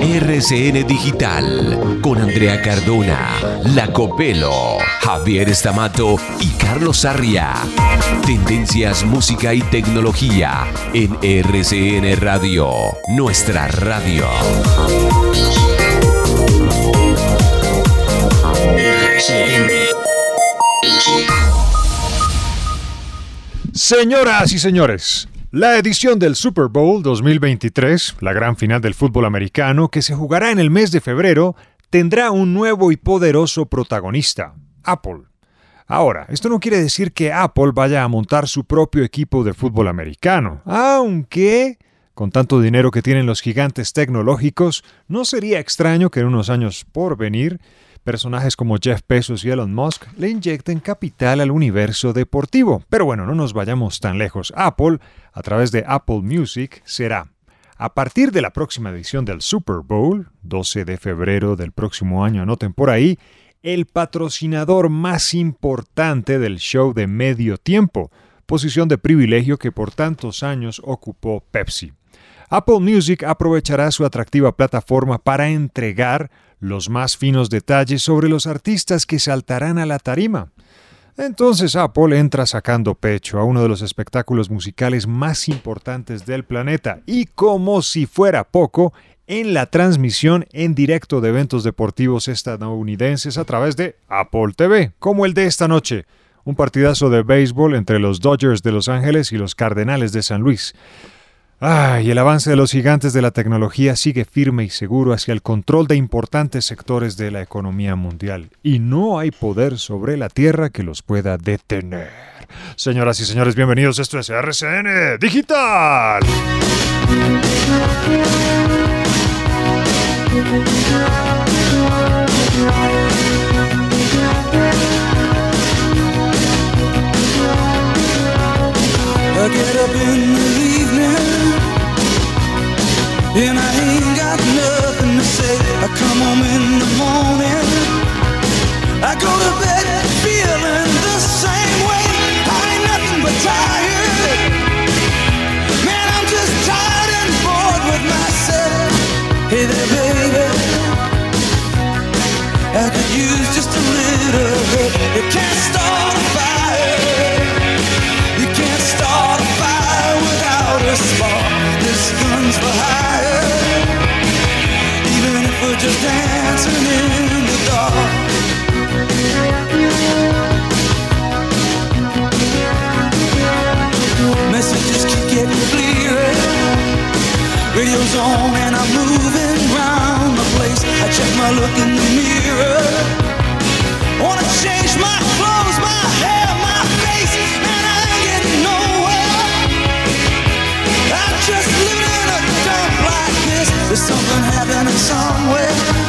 RCN Digital con Andrea Cardona, La Copelo, Javier Estamato y Carlos Sarria. Tendencias, música y tecnología en RCN Radio, nuestra radio. Señoras y señores, la edición del Super Bowl 2023, la gran final del fútbol americano que se jugará en el mes de febrero, tendrá un nuevo y poderoso protagonista, Apple. Ahora, esto no quiere decir que Apple vaya a montar su propio equipo de fútbol americano, aunque, con tanto dinero que tienen los gigantes tecnológicos, no sería extraño que en unos años por venir personajes como Jeff Bezos y Elon Musk le inyecten capital al universo deportivo. Pero bueno, no nos vayamos tan lejos. Apple, a través de Apple Music, será, a partir de la próxima edición del Super Bowl, 12 de febrero del próximo año, anoten por ahí, el patrocinador más importante del show de medio tiempo, posición de privilegio que por tantos años ocupó Pepsi. Apple Music aprovechará su atractiva plataforma para entregar los más finos detalles sobre los artistas que saltarán a la tarima. Entonces Apple entra sacando pecho a uno de los espectáculos musicales más importantes del planeta y como si fuera poco, en la transmisión en directo de eventos deportivos estadounidenses a través de Apple TV, como el de esta noche, un partidazo de béisbol entre los Dodgers de Los Ángeles y los Cardenales de San Luis. Ah, y el avance de los gigantes de la tecnología sigue firme y seguro hacia el control de importantes sectores de la economía mundial, y no hay poder sobre la Tierra que los pueda detener. Señoras y señores, bienvenidos, esto es RCN Digital. And I ain't got nothing to say. I come home in the morning. I go to bed feeling the same way. I ain't nothing but tired. Man, I'm just tired and bored with myself. Hey there, baby. I could use just a little help. You can't start a fire. You can't start a fire without a spark. This gun's for hire. In the dark. Messages keep getting clearer. Radio's on and I'm moving the place. I check my look in the mirror. Wanna change my clothes, my hair, my face, and I ain't getting nowhere. I just a dump like this. There's something happening somewhere.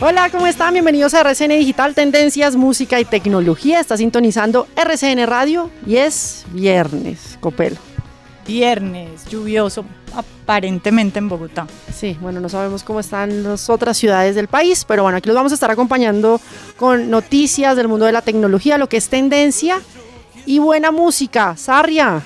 Hola, ¿cómo están? Bienvenidos a RCN Digital, Tendencias, Música y Tecnología. Está sintonizando RCN Radio y es viernes, Copelo. Viernes, lluvioso, aparentemente en Bogotá. Sí, bueno, no sabemos cómo están las otras ciudades del país, pero bueno, aquí los vamos a estar acompañando con noticias del mundo de la tecnología, lo que es tendencia y buena música. Sarria.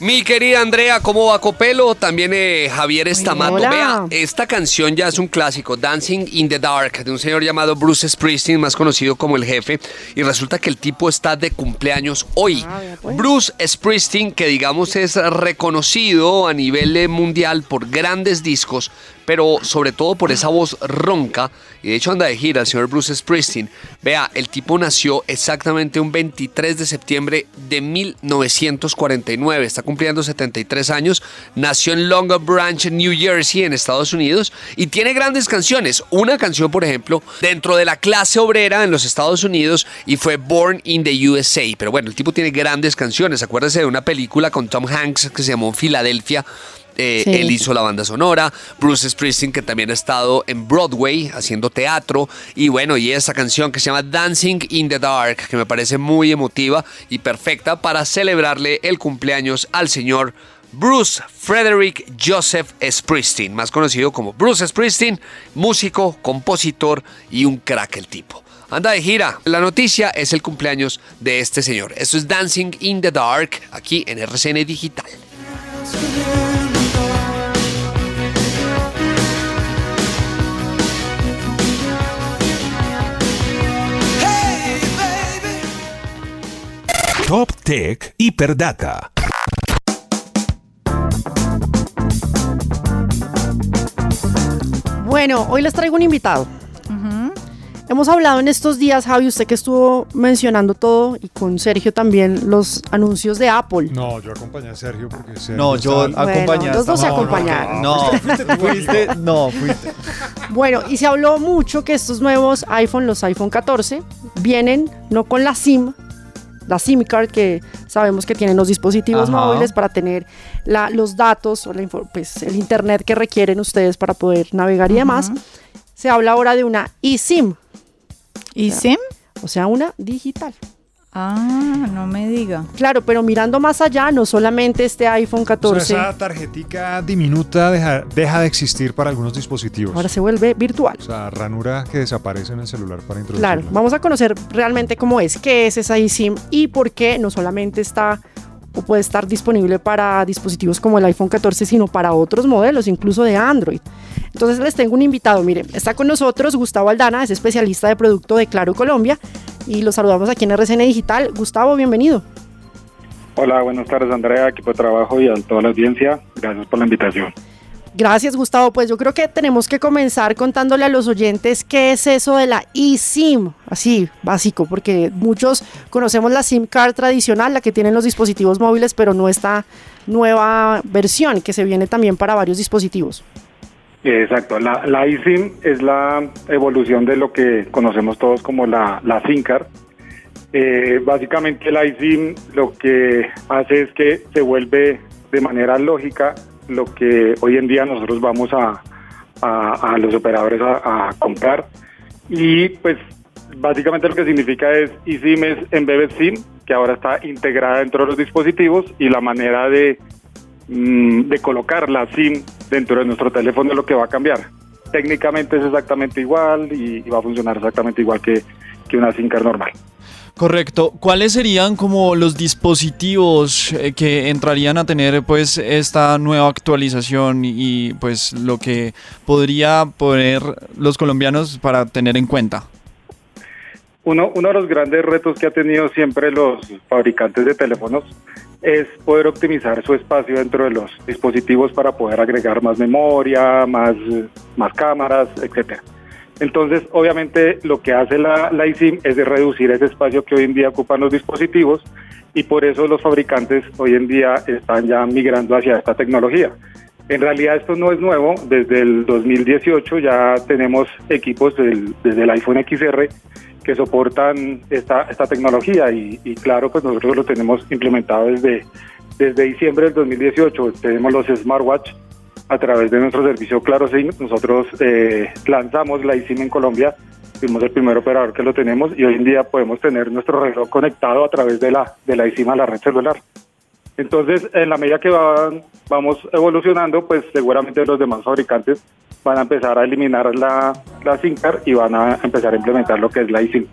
Mi querida Andrea, ¿cómo va Copelo? También eh, Javier Estamato. hola. Vea, esta canción ya es un clásico, Dancing in the Dark, de un señor llamado Bruce Springsteen, más conocido como el jefe. Y resulta que el tipo está de cumpleaños hoy. Bruce Springsteen, que digamos es reconocido a nivel eh, mundial por grandes discos, pero sobre todo por esa voz ronca. Y de hecho anda de gira el señor Bruce Springsteen. Vea, el tipo nació exactamente un 23 de septiembre de 1949. Está cumpliendo 73 años. Nació en Long Branch, New Jersey, en Estados Unidos. Y tiene grandes canciones. Una canción, por ejemplo, dentro de la clase obrera en los Estados Unidos y fue Born in the USA. Pero bueno, el tipo tiene grandes canciones. Acuérdese de una película con Tom Hanks que se llamó Filadelfia. Eh, Sí. Él hizo la banda sonora, Bruce Springsteen que también ha estado en Broadway haciendo teatro y bueno, y esa canción que se llama Dancing in the Dark que me parece muy emotiva y perfecta para celebrarle el cumpleaños al señor Bruce Frederick Joseph Springsteen, más conocido como Bruce Springsteen, músico, compositor y un crack el tipo. Anda de gira. La noticia es el cumpleaños de este señor. Esto es Dancing in the Dark aquí en RCN Digital. Top Tech Hiperdata. Bueno, hoy les traigo un invitado. Hemos hablado en estos días, Javi, usted que estuvo mencionando todo y con Sergio también los anuncios de Apple. No, yo acompañé a Sergio porque Sergio No, yo estaba- acompañé los dos se No, no, acompañaron. No, fuiste, no, fuiste. Bueno, y se habló mucho que estos nuevos iPhone, los iPhone 14, vienen no con la SIM, la SIM card que sabemos que tienen los dispositivos Ajá. móviles para tener la- los datos o la pues, el internet que requieren ustedes para poder navegar y demás. Se habla ahora de una eSIM. ¿eSIM? O sea, una digital. Ah, no me diga. Claro, pero mirando más allá, no solamente este iPhone O sea, 14, esa tarjetica diminuta deja, deja de existir para algunos dispositivos. ahora se vuelve virtual. O sea, ranura que desaparece en el celular para introducirla. Claro, vamos a conocer realmente cómo es, qué es esa eSIM y por qué no solamente está o puede estar disponible para dispositivos como el iPhone 14, sino para otros modelos, incluso de Android. Entonces les tengo un invitado, miren, está con nosotros Gustavo Aldana, es especialista de producto de Claro Colombia y lo saludamos aquí en RCN Digital. Gustavo, bienvenido. Hola, buenas tardes Andrea, equipo de trabajo y a toda la audiencia. Gracias por la invitación. Gracias, Gustavo. Pues yo creo que tenemos que comenzar contándole a los oyentes qué es eso de la eSIM, así, básico, porque muchos conocemos la SIM card tradicional, la que tienen los dispositivos móviles, pero no esta nueva versión que se viene también para varios dispositivos. Exacto, la, la eSIM es la evolución de lo que conocemos todos como la, la SIM card. Eh, básicamente la eSIM lo que hace es que se vuelve de manera lógica lo que hoy en día nosotros vamos a, a- los operadores a, comprar. Y pues básicamente lo que significa es eSIM es Embedded SIM, que ahora está integrada dentro de los dispositivos y la manera de mm, de colocar la SIM dentro de nuestro teléfono es lo que va a cambiar. Técnicamente es exactamente igual y, y va a funcionar exactamente igual que, que una SIM card normal. Correcto. ¿Cuáles serían como los dispositivos eh, que entrarían a tener pues esta nueva actualización y pues lo que podría poner los colombianos para tener en cuenta? Uno, uno de los grandes retos que ha tenido siempre los fabricantes de teléfonos es poder optimizar su espacio dentro de los dispositivos para poder agregar más memoria, más, más cámaras, etcétera. Entonces, obviamente, lo que hace la, la eSIM es de reducir ese espacio que hoy en día ocupan los dispositivos y por eso los fabricantes hoy en día están ya migrando hacia esta tecnología. En realidad esto no es nuevo, desde el 2018 ya tenemos equipos desde el iPhone XR que soportan esta, esta tecnología y, y claro, pues nosotros lo tenemos implementado desde, desde diciembre del 2018. Tenemos los smartwatch a través de nuestro servicio Claro SIM. Nosotros eh, lanzamos la eSIM en Colombia, fuimos el primer operador que lo tenemos y hoy en día podemos tener nuestro reloj conectado a través de la, de la eSIM a la red celular. Entonces, en la medida que van- vamos evolucionando, pues seguramente los demás fabricantes van a empezar a eliminar la, la SIM card y van a empezar a implementar lo que es la eSIM.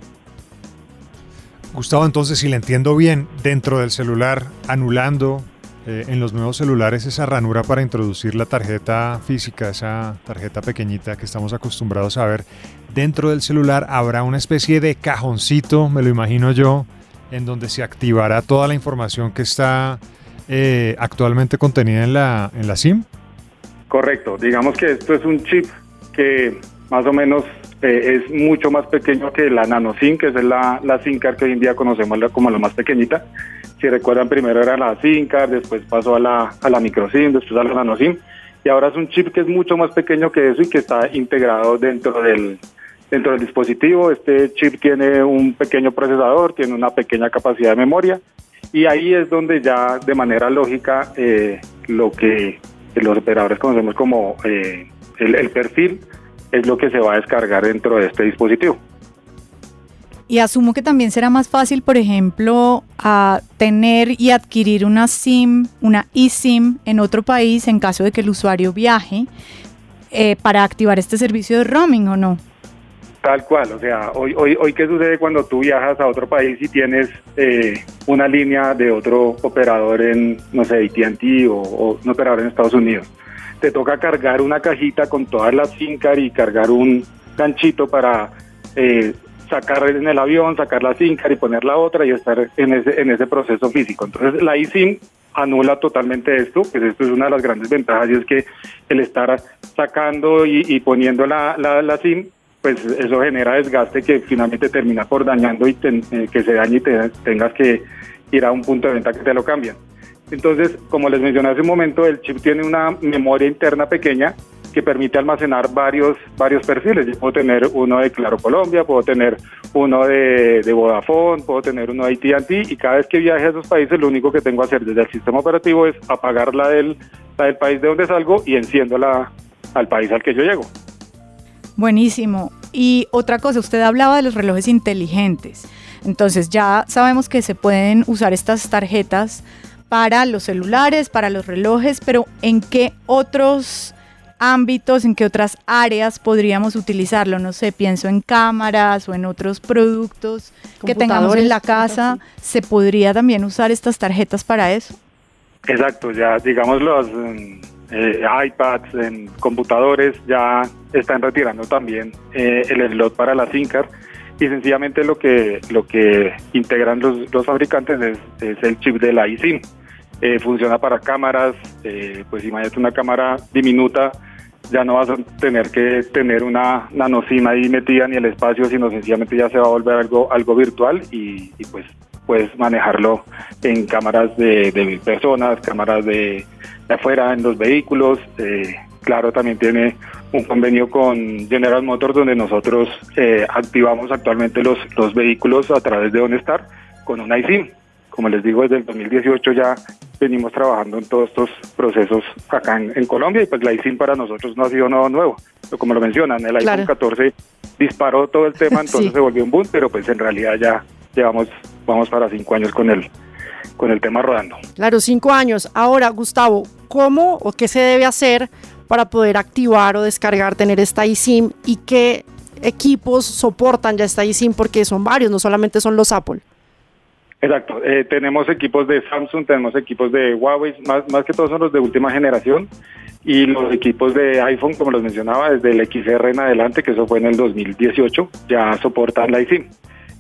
Gustavo, entonces, si le entiendo bien, dentro del celular, anulando eh, en los nuevos celulares esa ranura para introducir la tarjeta física, esa tarjeta pequeñita que estamos acostumbrados a ver. Dentro del celular habrá una especie de cajoncito, me lo imagino yo, en donde se activará toda la información que está eh, actualmente contenida en la, en la SIM. Correcto, digamos que esto es un chip que más o menos eh, es mucho más pequeño que la nano SIM, que es la, la SIM card que hoy en día conocemos como la más pequeñita. Si recuerdan, primero era la SIM card, después pasó a la, a la micro SIM, después a la nano SIM, y ahora es un chip que es mucho más pequeño que eso y que está integrado dentro del, dentro del dispositivo. Este chip tiene un pequeño procesador, tiene una pequeña capacidad de memoria, y ahí es donde ya de manera lógica eh, lo que los operadores conocemos como eh, el perfil es lo que se va a descargar dentro de este dispositivo. Y asumo que también será más fácil, por ejemplo, a tener y adquirir una SIM, una eSIM en otro país en caso de que el usuario viaje eh, para activar este servicio de roaming o no. Tal cual, o sea, hoy, hoy, hoy qué sucede cuando tú viajas a otro país y tienes eh, una línea de otro operador en, no sé, AT&T o, o un operador en Estados Unidos. Te toca cargar una cajita con todas las SIM y cargar un ganchito para eh, sacar en el avión, sacar la SIM y poner la otra y estar en ese, en ese proceso físico. Entonces la eSIM anula totalmente esto, pues esto es una de las grandes ventajas y es que el estar sacando y, y poniendo la, la, la SIM pues eso genera desgaste que finalmente termina por dañando y ten, eh, que se dañe y te, tengas que ir a un punto de venta que te lo cambian. Entonces, como les mencioné hace un momento, el chip tiene una memoria interna pequeña que permite almacenar varios, varios perfiles. Yo puedo tener uno de Claro Colombia, puedo tener uno de, Vodafone, puedo tener uno de AT&T y cada vez que viaje a esos países lo único que tengo que hacer desde el sistema operativo es apagar la del, del país de donde salgo y enciendo la al país al que yo llego. Buenísimo. Y otra cosa, usted hablaba de los relojes inteligentes. Entonces ya sabemos que se pueden usar estas tarjetas para los celulares, para los relojes, pero ¿en qué otros ámbitos, en qué otras áreas podríamos utilizarlo? No sé, pienso en cámaras o en otros productos que tengamos en la casa. ¿Se podría también usar estas tarjetas para eso? Exacto, ya digamos los eh, iPads, en computadores, ya están retirando también eh, el slot para la SIM card y sencillamente lo que lo que integran los, los fabricantes es, es, el chip de la eSIM. Eh, funciona para cámaras, eh, pues imagínate una cámara diminuta, ya no vas a tener que tener una nano SIM ahí metida ni el espacio, sino sencillamente ya se va a volver algo algo virtual y, y pues puedes manejarlo en cámaras de, de personas, cámaras de, de, afuera, en los vehículos. Eh, claro, también tiene un convenio con General Motors donde nosotros eh, activamos actualmente los, los vehículos a través de OnStar con una iSIM. Como les digo, desde el 2018 ya venimos trabajando en todos estos procesos acá en, en Colombia y pues la iSIM para nosotros no ha sido nada nuevo. Pero como lo mencionan, el Claro. iPhone 14 disparó todo el tema, entonces Sí. se volvió un boom, pero pues en realidad ya llevamos, vamos para cinco años con el, con el tema rodando. Claro, cinco años. Ahora, Gustavo, ¿cómo o qué se debe hacer para poder activar o descargar, tener esta eSIM y qué equipos soportan ya esta eSIM? Porque son varios, no solamente son los Apple. Exacto, eh, tenemos equipos de Samsung, tenemos equipos de Huawei, más, más que todos son los de última generación, y los equipos de iPhone, como los mencionaba, desde el XR en adelante, que eso fue en el 2018, ya soportan la eSIM.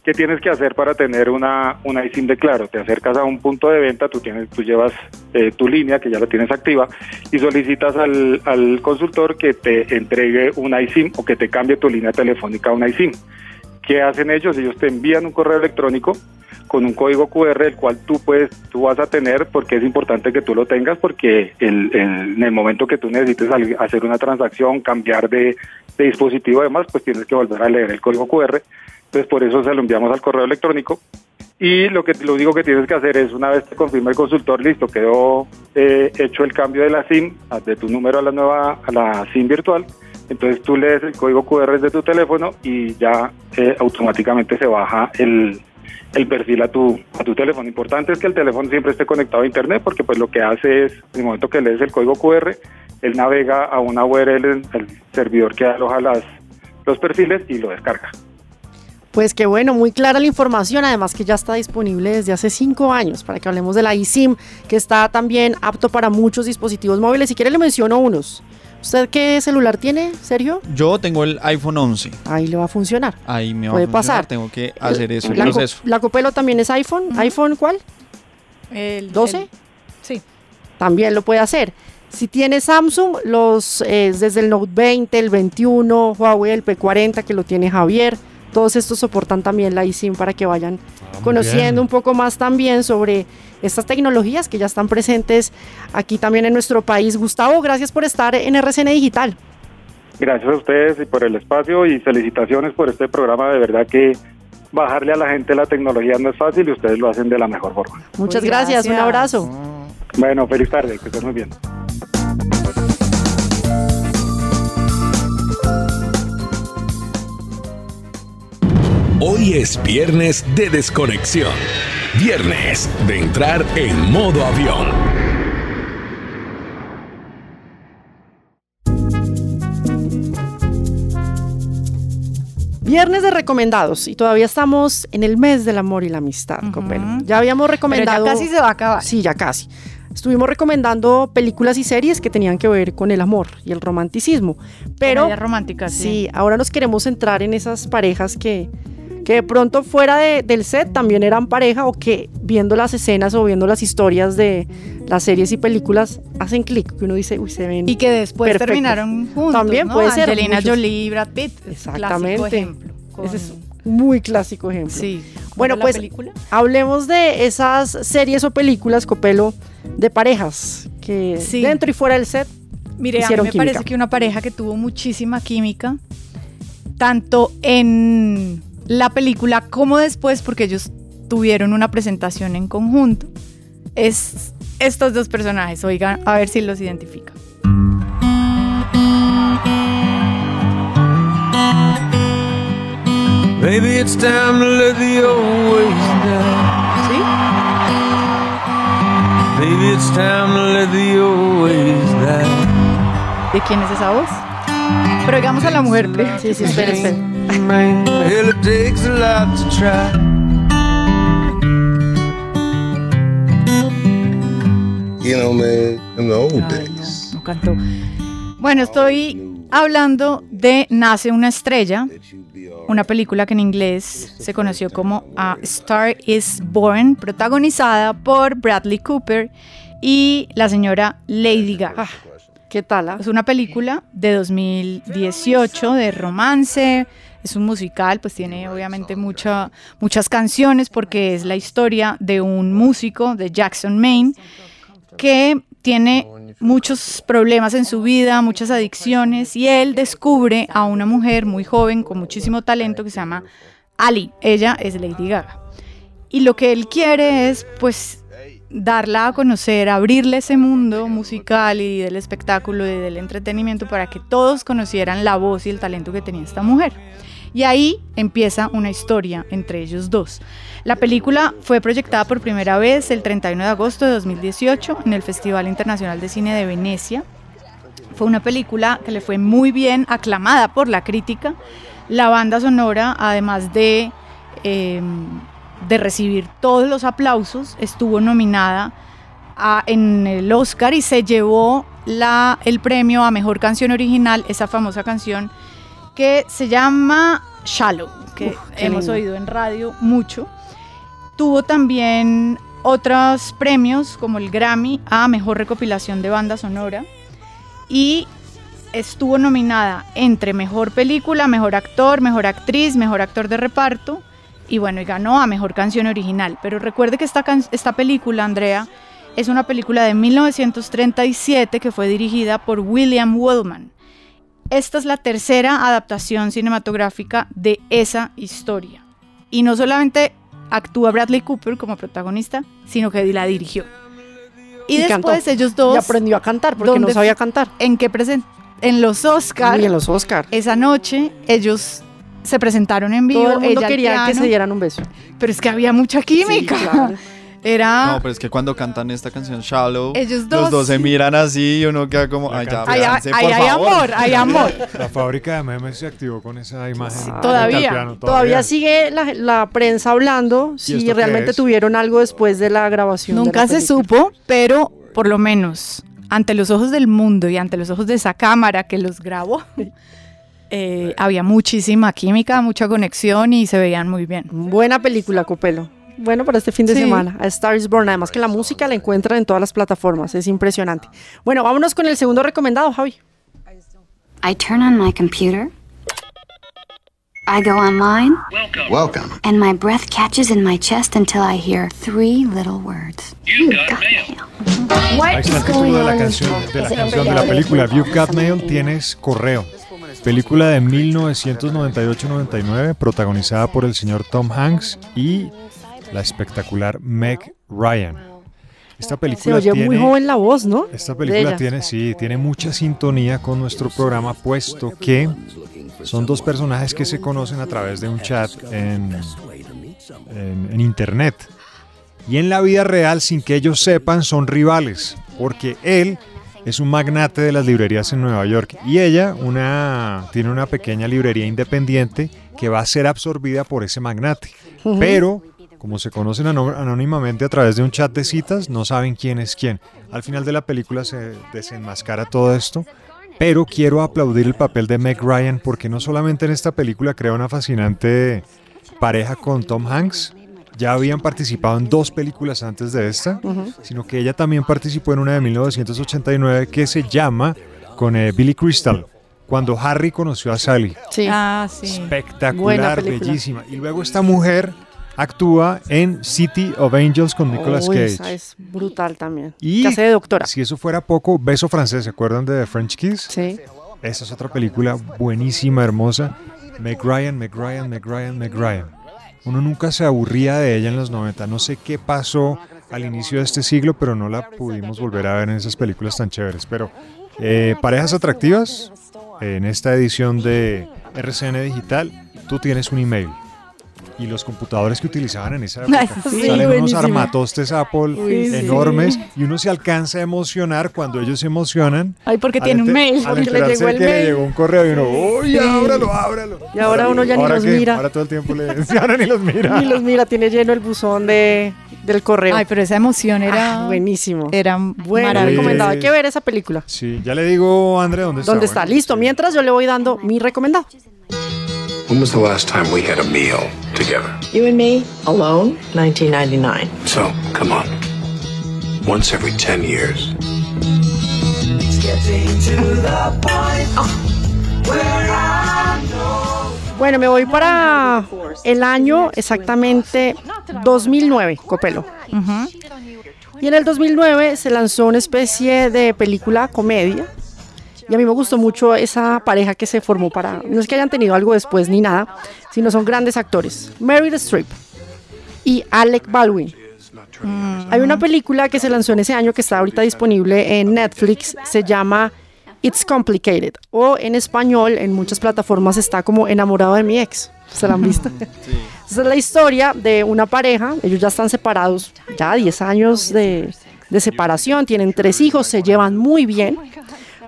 ¿Qué tienes que hacer para tener una, una de Claro? Te acercas a un punto de venta, tú, tienes, tú llevas eh, tu línea, que ya la tienes activa, y solicitas al, al consultor que te entregue una eSIM o que te cambie tu línea telefónica a una eSIM. ¿Qué hacen ellos? Ellos te envían un correo electrónico con un código QR el cual tú puedes tú vas a tener porque es importante que tú lo tengas porque el, en el momento que tú necesites hacer una transacción cambiar de, dispositivo además pues tienes que volver a leer el código QR entonces por eso se lo enviamos al correo electrónico. Y lo que lo único que tienes que hacer es una vez te confirma el consultor listo quedó eh, hecho el cambio de la SIM de tu número a la nueva a la SIM virtual entonces tú lees el código QR de tu teléfono y ya eh, automáticamente se baja el, el perfil a tu, a tu teléfono. Importante es que el teléfono siempre esté conectado a internet porque pues lo que hace es, en el momento que lees el código QR, él navega a una URL, el servidor que aloja las, los perfiles y lo descarga. Pues qué bueno, muy clara la información, además que ya está disponible desde hace cinco años para que hablemos de la eSIM, que está también apto para muchos dispositivos móviles. Si quiere le menciono unos. ¿Usted qué celular tiene, Sergio? Yo tengo el iPhone 11. Ahí le va a funcionar. Ahí me va Puede a funcionar. pasar. Tengo que hacer eso, el la, co- proceso. la Copelo también es iPhone. ¿iPhone cuál? El, ¿12? el- sí. También lo puede hacer. Si tiene Samsung, los eh, desde el Note 20, el 21, Huawei, el P40 que lo tiene Javier, todos estos soportan también la eSIM para que vayan conociendo bien. un poco más también sobre estas tecnologías que ya están presentes aquí también en nuestro país. Gustavo, gracias por estar en RCN Digital. Gracias a ustedes y por el espacio y felicitaciones por este programa. De verdad que bajarle a la gente la tecnología no es fácil y ustedes lo hacen de la mejor forma. Muchas Uy, gracias, un abrazo. Bueno, feliz tarde, que estén muy bien. Hoy es viernes de desconexión. Viernes de entrar en modo avión. Viernes de recomendados y todavía estamos en el mes del amor y la amistad, Copelo. Ya habíamos recomendado. casi se va a acabar. Sí, ya casi. Estuvimos recomendando películas y series que tenían que ver con el amor y el romanticismo. Pero Comedias románticas, sí. sí, ahora nos queremos centrar en esas parejas que, que de pronto fuera de- del set también eran pareja o que viendo las escenas o viendo las historias de las series y películas hacen clic, que uno dice, uy, se ven Y que después perfectos". terminaron juntos. También ¿no? puede ser. Angelina Jolie Brad Pitt. Exactamente. Clásico ejemplo. con- Ese es un muy clásico ejemplo. Sí. Bueno, ¿Cómo pues película? hablemos de esas series o películas, Copelo, de parejas que Sí. dentro y fuera del set Mire, a mí me química. parece que una pareja que tuvo muchísima química, tanto en la película como después, porque ellos tuvieron una presentación en conjunto, es estos dos personajes. Oigan, a ver si los identifican. Maybe it's time to let the old ways die. ¿Sí? Maybe it's time to let the old ways die. ¿De quién es esa voz? Pero digamos a la mujer. Sí, sí, espera, espera. Man, hell, it takes a lot to try. You know, man, in the old days. No cantó. Bueno, estoy hablando de Nace una estrella, una película que en inglés se conoció como A Star is Born, protagonizada por Bradley Cooper y la señora Lady Gaga. ¿Qué tal? ah? Es una película de 2018 de romance, es un musical, pues tiene obviamente mucha, muchas canciones porque es la historia de un músico de Jackson, Maine, que tiene muchos problemas en su vida, muchas adicciones, y él descubre a una mujer muy joven con muchísimo talento que se llama Ali. Ella es Lady Gaga. Y lo que él quiere es, pues, darla a conocer, abrirle ese mundo musical y del espectáculo y del entretenimiento para que todos conocieran la voz y el talento que tenía esta mujer. Y ahí empieza una historia entre ellos dos. La película fue proyectada por primera vez el 31 de agosto de 2018 en el Festival Internacional de Cine de Venecia. Fue una película que le fue muy bien aclamada por la crítica. La banda sonora, además de, eh, de recibir todos los aplausos, estuvo nominada a- en el Oscar y se llevó la, el premio a Mejor Canción Original, esa famosa canción que se llama Shallow, que Uf, hemos lindo. oído en radio mucho. Tuvo también otros premios como el Grammy a Mejor Recopilación de Banda Sonora y estuvo nominada entre Mejor Película, Mejor Actor, Mejor Actriz, Mejor Actor de Reparto y bueno, y ganó a Mejor Canción Original. Pero recuerde que esta, can- esta película, Andrea, es una película de 1937 que fue dirigida por William Wellman. Esta es la tercera adaptación cinematográfica de esa historia. Y no solamente actúa Bradley Cooper como protagonista, sino que la dirigió. Y, Y cantó. después ellos dos... Y aprendió a cantar porque no ¿dónde sabía cantar. ¿En qué present En los Oscars. Y en los Oscar. Esa noche ellos se presentaron en vivo. Todo el mundo ella quería que se dieran un beso. Pero es que había mucha química. Sí, claro. Era... No, pero es que cuando cantan esta canción Shallow, Ellos los dos, dos se miran así y uno queda como, ay, ya, véanse, hay, por hay favor". amor, hay amor. La fábrica de memes se activó con esa imagen. Todavía, piano, todavía sigue la, la prensa hablando si realmente tuvieron algo después de la grabación. de Nunca la se supo, pero por lo menos ante los ojos del mundo y ante los ojos de esa cámara que los grabó, eh, había muchísima química, mucha conexión y se veían muy bien. Buena película, Copelo. Bueno, para este fin de Sí. semana, A Star is Born. Además que la música la encuentran en todas las plataformas, es impresionante. Bueno, vámonos con el segundo recomendado, Javi. I turn on my computer. I go online. Welcome. And my breath catches in my chest until I hear three little words. You got mail. Ahí está el título de la canción de la, canción de la película You've Got Mail, tienes correo. Película de 1998-99, protagonizada por el señor Tom Hanks y la espectacular Meg Ryan. Esta Se película oye tiene, muy joven la voz, ¿no? esta película tiene, sí, tiene mucha sintonía con nuestro programa, puesto que son dos personajes que se conocen a través de un chat en, en- en internet. Y en la vida real, sin que ellos sepan, son rivales, porque él es un magnate de las librerías en Nueva York y ella una, tiene una pequeña librería independiente que va a ser absorbida por ese magnate. Pero, como se conocen anó- anónimamente a través de un chat de citas, no saben quién es quién. Al final de la película se desenmascara todo esto. Pero quiero aplaudir el papel de Meg Ryan porque no solamente en esta película crea una fascinante pareja con Tom Hanks, ya habían participado en dos películas antes de esta, sino que ella también participó en una de 1989 que se llama con eh, Billy Crystal, cuando Harry conoció a Sally. Sí. Ah, sí. Buena Espectacular, bellísima. Y luego esta mujer actúa en City of Angels con Nicolas Uy, Cage. esa es brutal también. Y que hace de doctora. si eso fuera poco, Beso Francés, ¿se acuerdan de French Kiss? Sí. Esa es otra película buenísima, hermosa. Meg Ryan, Meg Ryan, Uno nunca se aburría de ella en los 90. No sé qué pasó al inicio de este siglo, pero no la pudimos volver a ver en esas películas tan chéveres. Pero eh, parejas atractivas, en esta edición de RCN Digital, tú tienes un email. Y los computadores que utilizaban en esa época Sí, salen unos buenísimo. armatostes Apple Uy, sí. enormes y uno se alcanza a emocionar cuando ellos se emocionan. Ay, porque tiene un mail, Al porque le llegó el que le mail. llegó un correo y uno, ¡Uy, Sí. ábralo, ábralo! Y ahora uno ya ni ¿Ahora los qué? mira. Ahora todo el tiempo le mencionan y los mira. Ni los mira, tiene lleno el buzón de, del correo. Ay, pero esa emoción era Ah, buenísimo. Era Bueno, maravillosa. recomendado. Hay que ver esa película. Sí, ya le digo, André, ¿dónde está? ¿Dónde está? Bueno, Listo. Mientras yo le voy dando mi recomendado. When was the last time we had a meal together? You and me, alone, 1999. So, come on. Once every 10 years. Bueno, me voy para el año exactamente 2009, Copelo. Y en el 2009 se lanzó una especie de película comedia. Y a mí me gustó mucho esa pareja que se formó para... No es que hayan tenido algo después ni nada, sino son grandes actores. Meryl Streep y Alec Baldwin. Hay una película que se lanzó en ese año que está ahorita disponible en Netflix, se llama It's Complicated, o en español en muchas plataformas está como Enamorado de mi ex. ¿Se la han visto? Esa es la historia de una pareja, ellos ya están separados, ya 10 años de, de separación, tienen tres hijos, se llevan muy bien,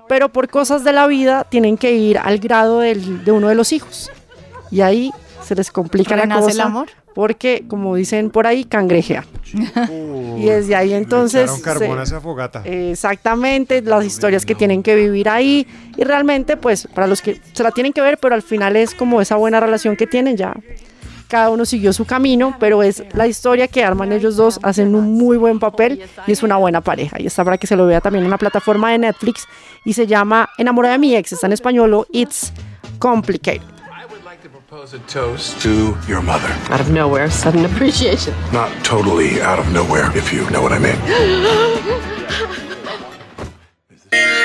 pero por cosas de la vida tienen que ir al grado del- de uno de los hijos. Y ahí se les complica la ¿Renace cosa. el amor? Porque, como dicen por ahí, cangrejea. y desde ahí entonces... carbón se- a esa fogata. Exactamente, las historias que tienen que vivir ahí y realmente pues para los que se la tienen que ver, pero al final es como esa buena relación que tienen ya. Cada uno siguió su camino, pero es la historia que arman ellos dos, hacen un muy buen papel y es una buena pareja. Y está para que se lo vea también en una plataforma de Netflix y se llama Enamorada de mi ex, está en español o It's Complicated. Propose a toast to your mother. Out of nowhere, sudden appreciation. Not totally out of nowhere, if you know what I mean.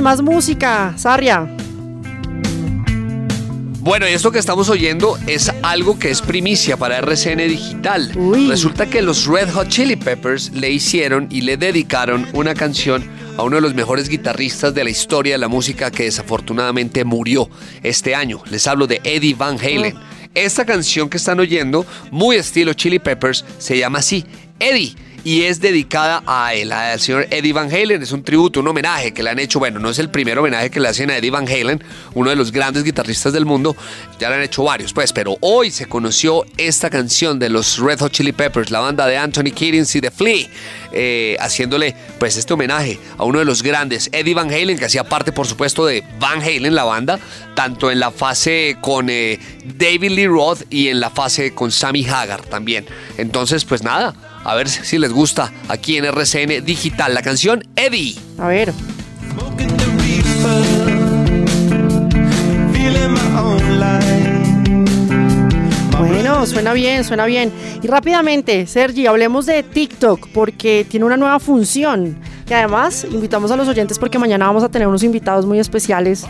Y más música, Sarria. Bueno, y esto que estamos oyendo es algo que es primicia para RCN Digital. Resulta que los Red Hot Chili Peppers le hicieron y le dedicaron una canción a uno de los mejores guitarristas de la historia de la música que desafortunadamente murió este año. Les hablo de Eddie Van Halen. Esta canción que están oyendo, muy estilo Chili Peppers, se llama así, Eddie y es dedicada a él, al señor Eddie Van Halen. Es un tributo, un homenaje que le han hecho. Bueno, no es el primer homenaje que le hacen a Eddie Van Halen, uno de los grandes guitarristas del mundo. Ya le han hecho varios, pues, pero hoy se conoció esta canción de los Red Hot Chili Peppers, la banda de Anthony Kiddings y The Flea, eh, haciéndole, pues, este homenaje a uno de los grandes, Eddie Van Halen, que hacía parte, por supuesto, de Van Halen, la banda, tanto en la fase con eh, David Lee Roth y en la fase con Sammy Hagar también. Entonces, pues nada a ver si les gusta aquí en RCN Digital la canción Eddie. A ver. Bueno, suena bien, suena bien. Y rápidamente, Sergi, hablemos de TikTok porque tiene una nueva función. Que además invitamos a los oyentes porque mañana vamos a tener unos invitados muy especiales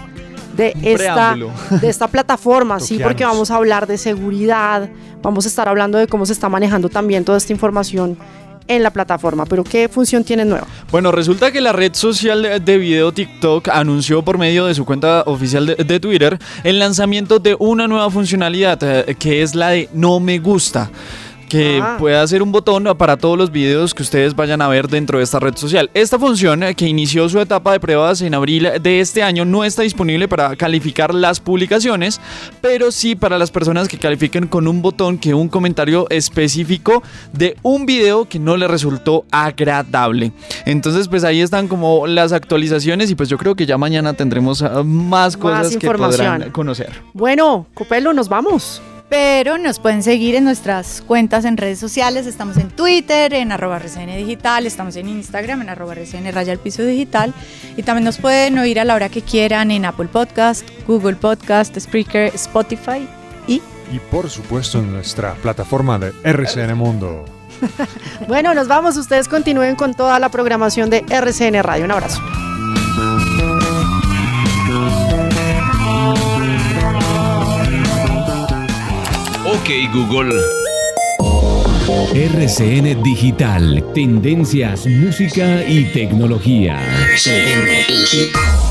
de esta, de esta plataforma, sí, porque vamos a hablar de seguridad, vamos a estar hablando de cómo se está manejando también toda esta información en la plataforma. Pero ¿qué función tiene nueva? Bueno, resulta que la red social de video TikTok anunció por medio de su cuenta oficial de, Twitter el lanzamiento de una nueva funcionalidad eh, que es la de no me gusta que ah. pueda ser un botón para todos los videos que ustedes vayan a ver dentro de esta red social. Esta función, eh, que inició su etapa de pruebas en abril de este año, no está disponible para calificar las publicaciones, pero sí para las personas que califiquen con un botón que un comentario específico de un video que no le resultó agradable. Entonces, pues ahí están como las actualizaciones y pues yo creo que ya mañana tendremos ah, más cosas que podrán conocer. Bueno, Copelo, nos vamos pero nos pueden seguir en nuestras cuentas en redes sociales. Estamos en Twitter, en arroba RCN Digital, estamos en Instagram, en arroba RCN Raya al Piso Digital. Y también nos pueden oír a la hora que quieran en Apple Podcast, Google Podcast, Spreaker, Spotify y... Y por supuesto en nuestra plataforma de RCN Mundo. bueno, nos vamos. Ustedes continúen con toda la programación de RCN Radio. Un abrazo. Ok Google. RCN Digital, tendencias, música y tecnología. RCN Digital.